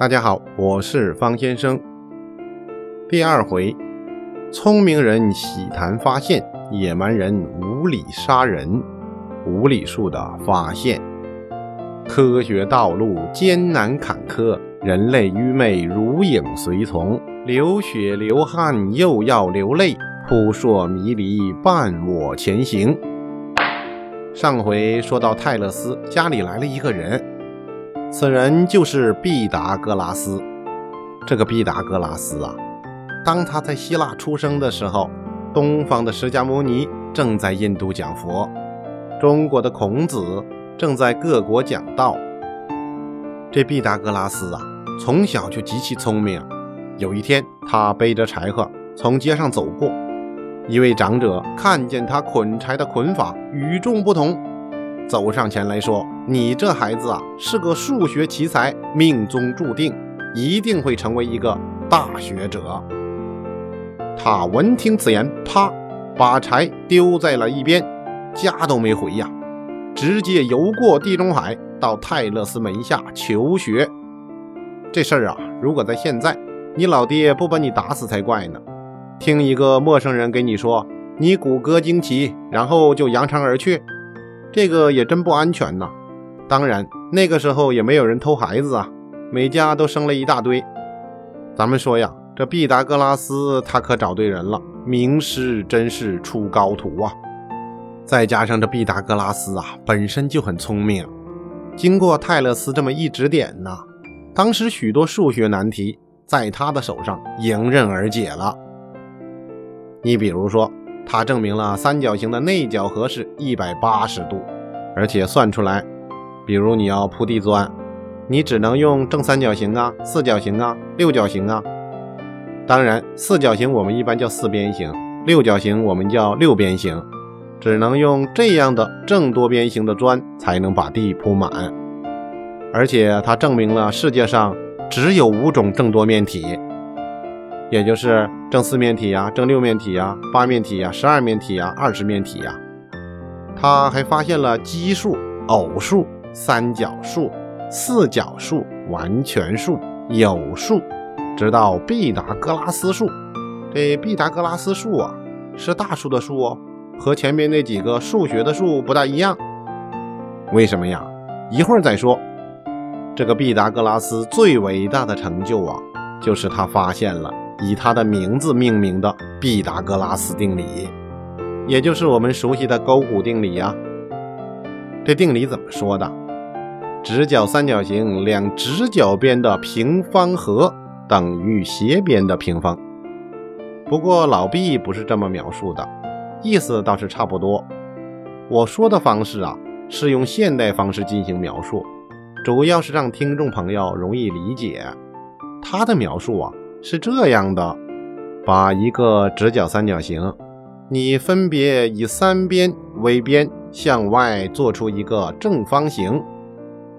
大家好，我是方先生。第二回，聪明人喜谈发现，野蛮人无理杀人。无理数的发现，科学道路艰难坎坷，人类愚昧如影随从，流血流汗又要流泪，扑朔迷离伴我前行。上回说到泰勒斯家里来了一个人。此人就是毕达哥拉斯。这个毕达哥拉斯啊，当他在希腊出生的时候，东方的释迦牟尼正在印度讲佛，中国的孔子正在各国讲道。这毕达哥拉斯啊，从小就极其聪明。有一天，他背着柴禾从街上走过，一位长者看见他捆柴的捆法与众不同。走上前来说：“你这孩子啊，是个数学奇才，命中注定一定会成为一个大学者。”他闻听此言，啪，把柴丢在了一边，家都没回呀，直接游过地中海到泰勒斯门下求学。这事儿啊，如果在现在，你老爹不把你打死才怪呢。听一个陌生人给你说你骨骼惊奇，然后就扬长而去。这个也真不安全呐！当然，那个时候也没有人偷孩子啊，每家都生了一大堆。咱们说呀，这毕达哥拉斯他可找对人了，名师真是出高徒啊！再加上这毕达哥拉斯啊，本身就很聪明，经过泰勒斯这么一指点呢，当时许多数学难题在他的手上迎刃而解了。你比如说。他证明了三角形的内角和是一百八十度，而且算出来，比如你要铺地砖，你只能用正三角形啊、四角形啊、六角形啊。当然，四角形我们一般叫四边形，六角形我们叫六边形，只能用这样的正多边形的砖才能把地铺满。而且他证明了世界上只有五种正多面体。也就是正四面体呀，正六面体呀，八面体呀，十二面体呀，二十面体呀。他还发现了奇数、偶数、三角数、四角数、完全数、有数，直到毕达哥拉斯数。这毕达哥拉斯数啊，是大数的数哦，和前面那几个数学的数不大一样。为什么呀？一会儿再说。这个毕达哥拉斯最伟大的成就啊，就是他发现了。以他的名字命名的毕达哥拉斯定理，也就是我们熟悉的勾股定理呀。这定理怎么说的？直角三角形两直角边的平方和等于斜边的平方。不过老毕不是这么描述的，意思倒是差不多。我说的方式啊，是用现代方式进行描述，主要是让听众朋友容易理解。他的描述啊。是这样的，把一个直角三角形，你分别以三边为边，向外做出一个正方形，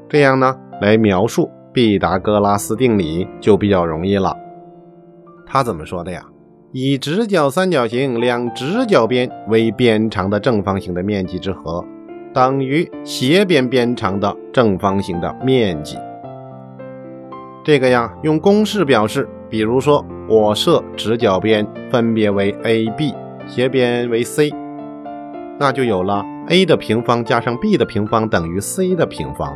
这样呢，来描述毕达哥拉斯定理就比较容易了。他怎么说的呀？以直角三角形两直角边为边长的正方形的面积之和，等于斜边边长的正方形的面积。这个呀，用公式表示。比如说，我设直角边分别为 a、b，斜边为 c，那就有了 a 的平方加上 b 的平方等于 c 的平方。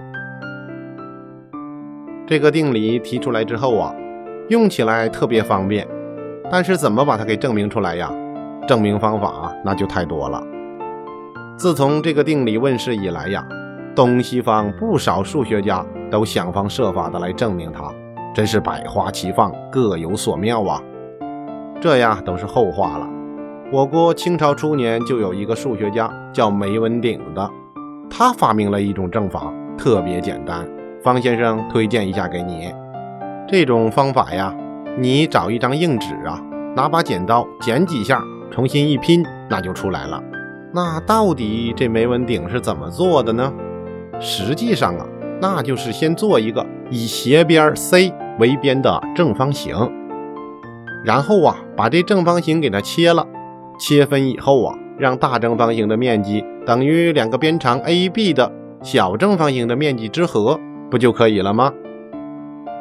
这个定理提出来之后啊，用起来特别方便，但是怎么把它给证明出来呀？证明方法那就太多了。自从这个定理问世以来呀，东西方不少数学家都想方设法的来证明它。真是百花齐放，各有所妙啊！这呀都是后话了。我国清朝初年就有一个数学家叫梅文鼎的，他发明了一种证法，特别简单。方先生推荐一下给你。这种方法呀，你找一张硬纸啊，拿把剪刀剪几下，重新一拼，那就出来了。那到底这梅文鼎是怎么做的呢？实际上啊，那就是先做一个以斜边 C。为边的正方形，然后啊，把这正方形给它切了，切分以后啊，让大正方形的面积等于两个边长 AB 的小正方形的面积之和，不就可以了吗？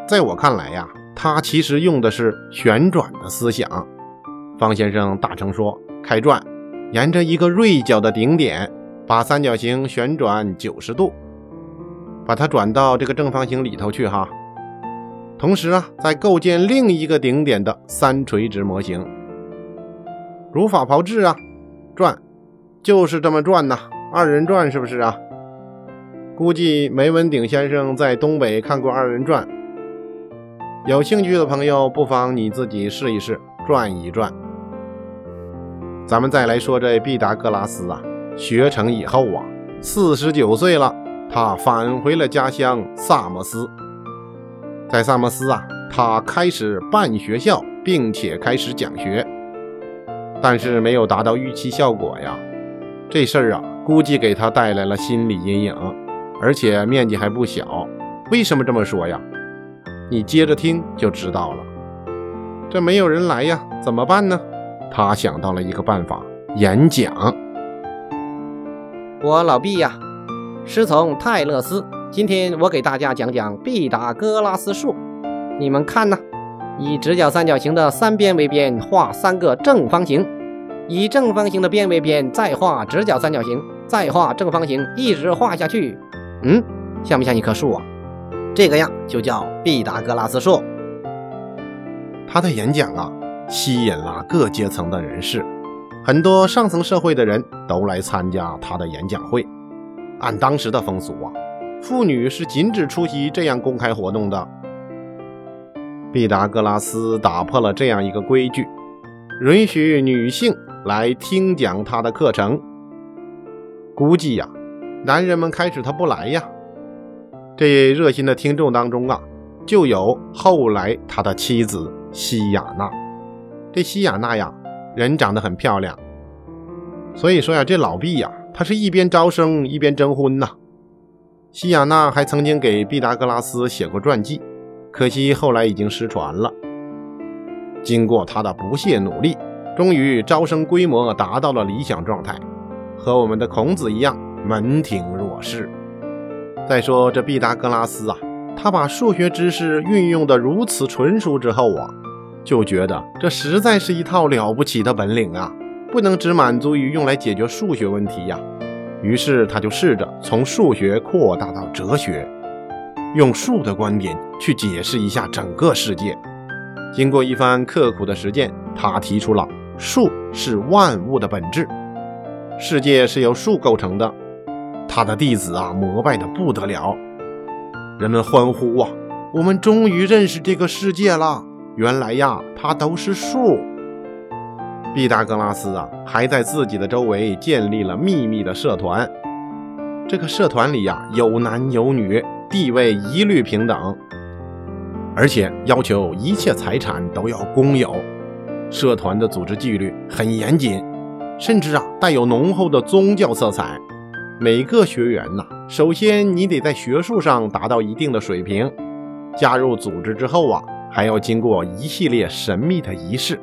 在我看来呀，他其实用的是旋转的思想。方先生大声说：“开转，沿着一个锐角的顶点，把三角形旋转九十度，把它转到这个正方形里头去哈。同时啊，再构建另一个顶点的三垂直模型。如法炮制啊，转，就是这么转呐，二人转是不是啊？估计梅文鼎先生在东北看过二人转，有兴趣的朋友不妨你自己试一试，转一转。”咱们再来说这毕达哥拉斯啊，学成以后啊，四十九岁了，他返回了家乡萨摩斯。在萨摩斯啊，他开始办学校，并且开始讲学，但是没有达到预期效果呀。这事儿啊，估计给他带来了心理阴影，而且面积还不小。为什么这么说呀？你接着听就知道了。这没有人来呀，怎么办呢？他想到了一个办法，演讲。我老毕呀，师从泰勒斯。今天我给大家讲讲毕达哥拉斯数。你们看呐，以直角三角形的三边为边，画三个正方形；以正方形的边为边，再画直角三角形，再画正方形，一直画下去。嗯，像不像一棵树啊？这个呀，就叫毕达哥拉斯数。他的演讲啊。吸引了各阶层的人士，很多上层社会的人都来参加他的演讲会。按当时的风俗啊，妇女是禁止出席这样公开活动的。毕达哥拉斯打破了这样一个规矩，允许女性来听讲他的课程。估计呀，男人们开始他不来呀。这热心的听众当中啊，就有后来他的妻子西雅娜。这西雅娜呀，人长得很漂亮，所以说呀，这老毕呀，他是一边招生一边征婚呐。西雅娜还曾经给毕达哥拉斯写过传记，可惜后来已经失传了。经过他的不懈努力，终于招生规模达到了理想状态，和我们的孔子一样，门庭若市。再说这毕达哥拉斯啊，他把数学知识运用的如此纯熟之后啊。就觉得这实在是一套了不起的本领啊，不能只满足于用来解决数学问题呀。于是他就试着从数学扩大到哲学，用数的观点去解释一下整个世界。经过一番刻苦的实践，他提出了数是万物的本质，世界是由数构成的。他的弟子啊，膜拜的不得了，人们欢呼啊，我们终于认识这个世界了。原来呀，它都是数。毕达哥拉斯啊，还在自己的周围建立了秘密的社团。这个社团里呀，有男有女，地位一律平等，而且要求一切财产都要公有。社团的组织纪律很严谨，甚至啊，带有浓厚的宗教色彩。每个学员呐，首先你得在学术上达到一定的水平。加入组织之后啊。还要经过一系列神秘的仪式，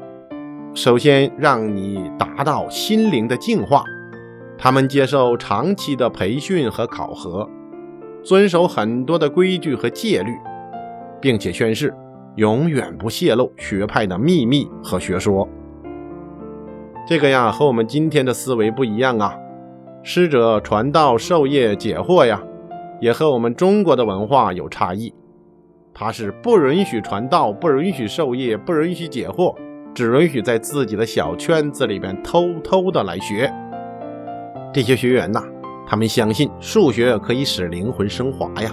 首先让你达到心灵的净化。他们接受长期的培训和考核，遵守很多的规矩和戒律，并且宣誓永远不泄露学派的秘密和学说。这个呀，和我们今天的思维不一样啊。师者传道授业解惑呀，也和我们中国的文化有差异。他是不允许传道，不允许授业，不允许解惑，只允许在自己的小圈子里边偷偷的来学。这些学员呐，他们相信数学可以使灵魂升华呀。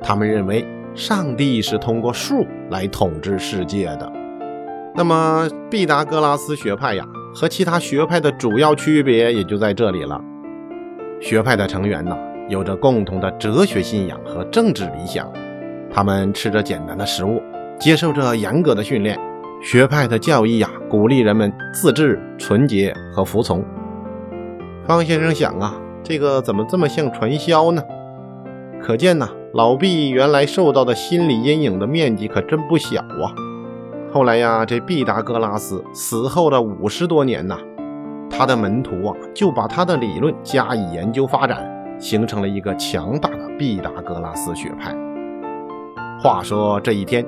他们认为上帝是通过数来统治世界的。那么毕达哥拉斯学派呀，和其他学派的主要区别也就在这里了。学派的成员呐，有着共同的哲学信仰和政治理想。他们吃着简单的食物，接受着严格的训练。学派的教义呀，鼓励人们自制、纯洁和服从。方先生想啊，这个怎么这么像传销呢？可见呐，老毕原来受到的心理阴影的面积可真不小啊。后来呀，这毕达哥拉斯死后的五十多年呐，他的门徒啊，就把他的理论加以研究发展，形成了一个强大的毕达哥拉斯学派。话说这一天，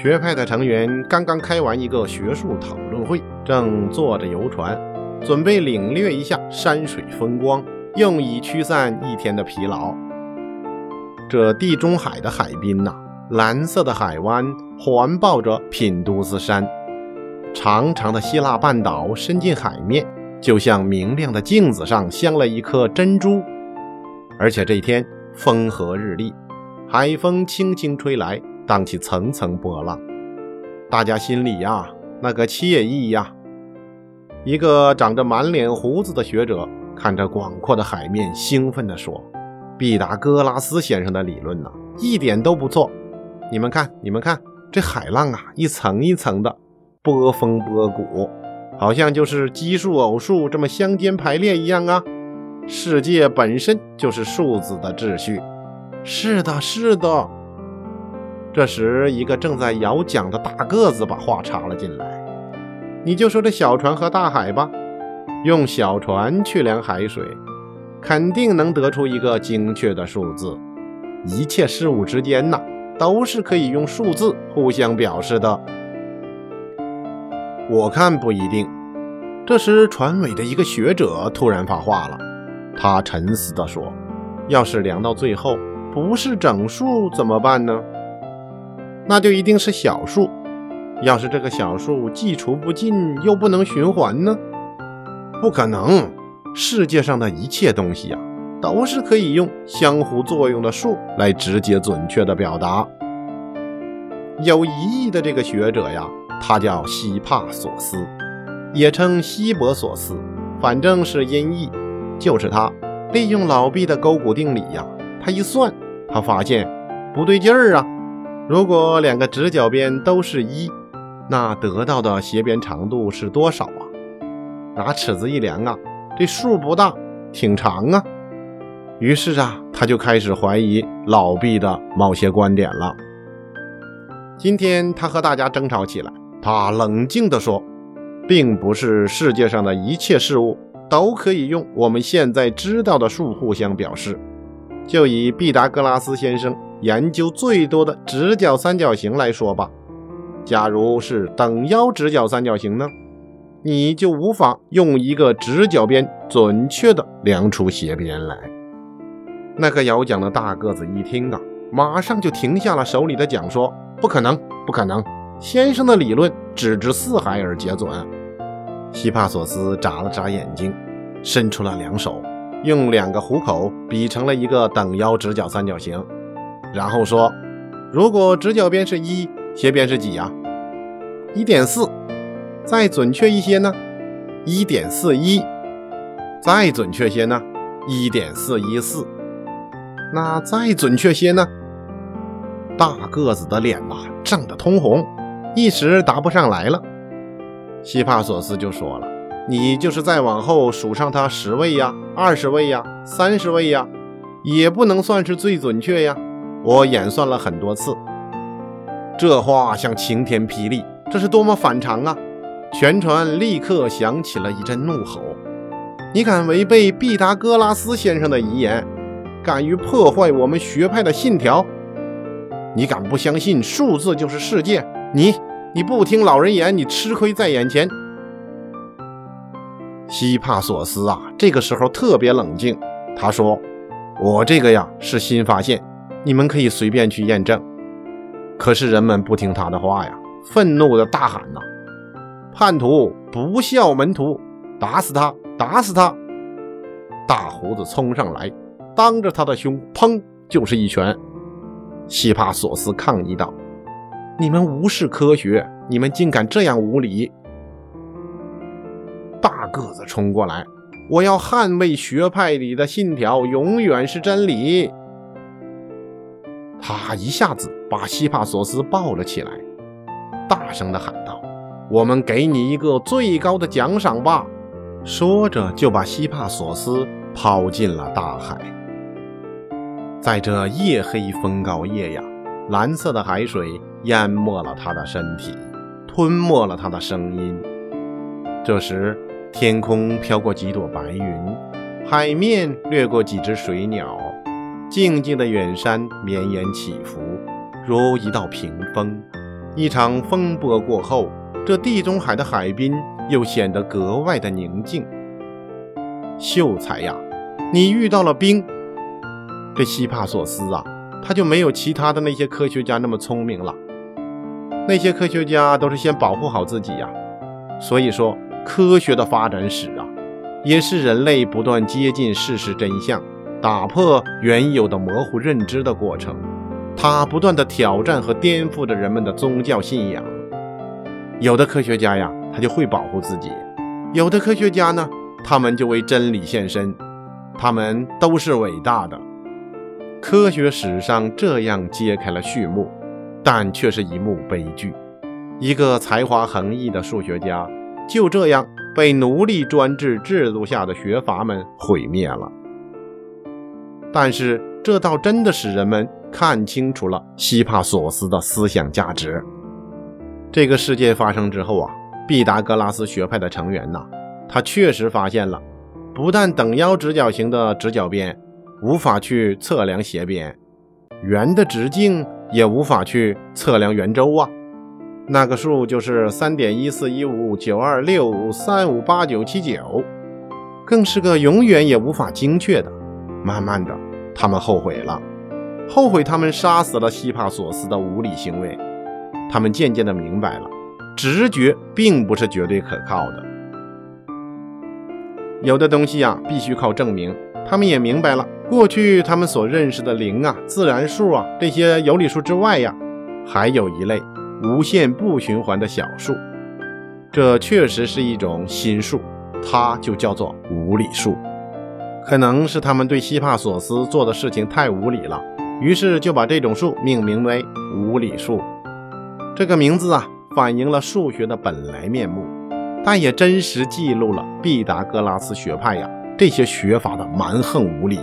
学派的成员刚刚开完一个学术讨论会，正坐着游船，准备领略一下山水风光，用以驱散一天的疲劳。这地中海的海滨呐，蓝色的海湾环抱着品都斯山，长长的希腊半岛伸进海面，就像明亮的镜子上镶了一颗珍珠。而且这一天风和日丽，海风轻轻吹来，荡起层层波浪，大家心里呀那个惬意呀。一个长着满脸胡子的学者看着广阔的海面，兴奋地说。毕达哥拉斯先生的理论呢，一点都不错。你们看，你们看，这海浪啊，一层一层的，波峰波谷，好像就是奇数偶数这么相间排列一样啊。世界本身就是数字的秩序。是的，是的。这时，一个正在摇桨的大个子把话插了进来：“你就说这小船和大海吧，用小船去量海水。”肯定能得出一个精确的数字。一切事物之间呐，都是可以用数字互相表示的。我看不一定。这时，船尾的一个学者突然发话了，他沉思地说：“要是量到最后不是整数怎么办呢？那就一定是小数。要是这个小数既除不尽又不能循环呢？不可能。”世界上的一切东西呀，都是可以用相互作用的数来直接准确的表达。有疑义的这个学者呀，他叫希帕索斯，也称希伯索斯，反正是音译。就是他利用老毕的勾股定理呀，他一算，他发现不对劲儿啊。如果两个直角边都是一，那得到的斜边长度是多少啊？拿尺子一量啊。这数不大，挺长啊。于是啊，他就开始怀疑老毕的某些观点了。今天他和大家争吵起来，他冷静地说：“并不是世界上的一切事物都可以用我们现在知道的数互相表示。就以毕达哥拉斯先生研究最多的直角三角形来说吧，假如是等腰直角三角形呢？”你就无法用一个直角边准确的量出斜边来。那个摇桨的大个子一听啊，马上就停下了手里的桨，说：“不可能，不可能！先生的理论只知四海而皆准。”希帕索斯眨了眨眼睛，伸出了两手，用两个虎口比成了一个等腰直角三角形，然后说：“如果直角边是一，斜边是几呀？一点四。”再准确一些呢，一点四一；再准确些呢，一点四一四。那再准确些呢？大个子的脸呐，涨得通红，一时答不上来了。希帕索斯就说了：“你就是再往后数上它十位呀、二十位呀、三十位呀，也不能算是最准确呀。我演算了很多次。”这话像晴天霹雳，这是多么反常啊！全船立刻响起了一阵怒吼：“你敢违背毕达哥拉斯先生的遗言，敢于破坏我们学派的信条？你敢不相信数字就是世界？你你不听老人言，你吃亏在眼前。”希帕索斯啊，这个时候特别冷静。他说：“我这个呀是新发现，你们可以随便去验证。”可是人们不听他的话呀，愤怒的大喊呐！叛徒不孝门徒，打死他！打死他！大胡子冲上来，当着他的胸，砰就是一拳。希帕索斯抗议道：“你们无视科学，你们竟敢这样无礼！”大个子冲过来，我要捍卫学派里的信条，永远是真理。他一下子把希帕索斯抱了起来，大声地喊道。我们给你一个最高的奖赏吧！说着，就把希帕索斯抛进了大海。在这夜黑风高夜呀，蓝色的海水淹没了他的身体，吞没了他的声音。这时，天空飘过几朵白云，海面掠过几只水鸟，静静的远山绵延起伏，如一道屏风。一场风波过后，这地中海的海滨又显得格外的宁静。秀才呀，你遇到了冰。这希帕索斯啊，他就没有其他的那些科学家那么聪明了。那些科学家都是先保护好自己呀。所以说，科学的发展史啊，也是人类不断接近事实真相。打破原有的模糊认知的过程，它不断的挑战和颠覆着人们的宗教信仰。有的科学家呀，他就会保护自己；有的科学家呢，他们就为真理献身。他们都是伟大的，科学史上这样揭开了序幕，但却是一幕悲剧。一个才华横溢的数学家，就这样被奴隶专制制度下的学阀们毁灭了。但是，这倒真的使人们看清楚了希帕索斯的思想价值。这个事件发生之后啊，毕达哥拉斯学派的成员呐，他确实发现了，不但等腰直角形的直角边无法去测量斜边，圆的直径也无法去测量圆周啊。那个数就是三点一四一五九二六三五八九七九，更是个永远也无法精确的。慢慢的，他们后悔了，后悔他们杀死了希帕索斯的无理行为。他们渐渐的明白了，直觉并不是绝对可靠的，有的东西呀必须靠证明。他们也明白了，过去他们所认识的零啊、自然数啊这些有理数之外呀，还有一类无限不循环的小数，这确实是一种新数，它就叫做无理数。可能是他们对希帕索斯做的事情太无理了，于是就把这种数命名为无理数。这个名字啊，反映了数学的本来面目，但也真实记录了毕达哥拉斯学派呀这些学法的蛮横无理。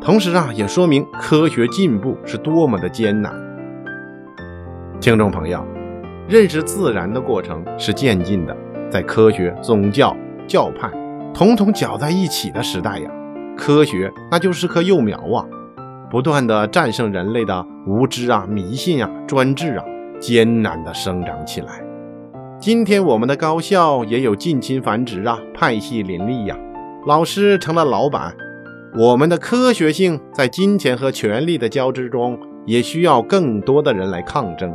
同时啊，也说明科学进步是多么的艰难。听众朋友，认识自然的过程是渐进的，在科学、宗教、教派。统统搅在一起的时代呀，科学那就是棵幼苗啊，不断的战胜人类的无知啊、迷信啊、专制啊，艰难的生长起来。今天我们的高校也有近亲繁殖啊，派系林立呀，老师成了老板。我们的科学性在金钱和权力的交织中，也需要更多的人来抗争。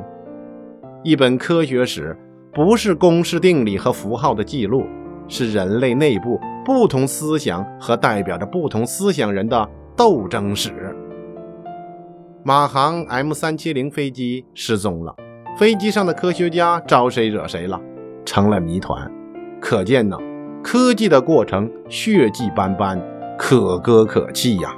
一本科学史不是公式定理和符号的记录，是人类内部。不同思想和代表着不同思想人的斗争史。马航 M 三七零飞机失踪了，飞机上的科学家招谁惹谁了，成了谜团。可见呢，科技的过程血迹斑斑，可歌可泣呀。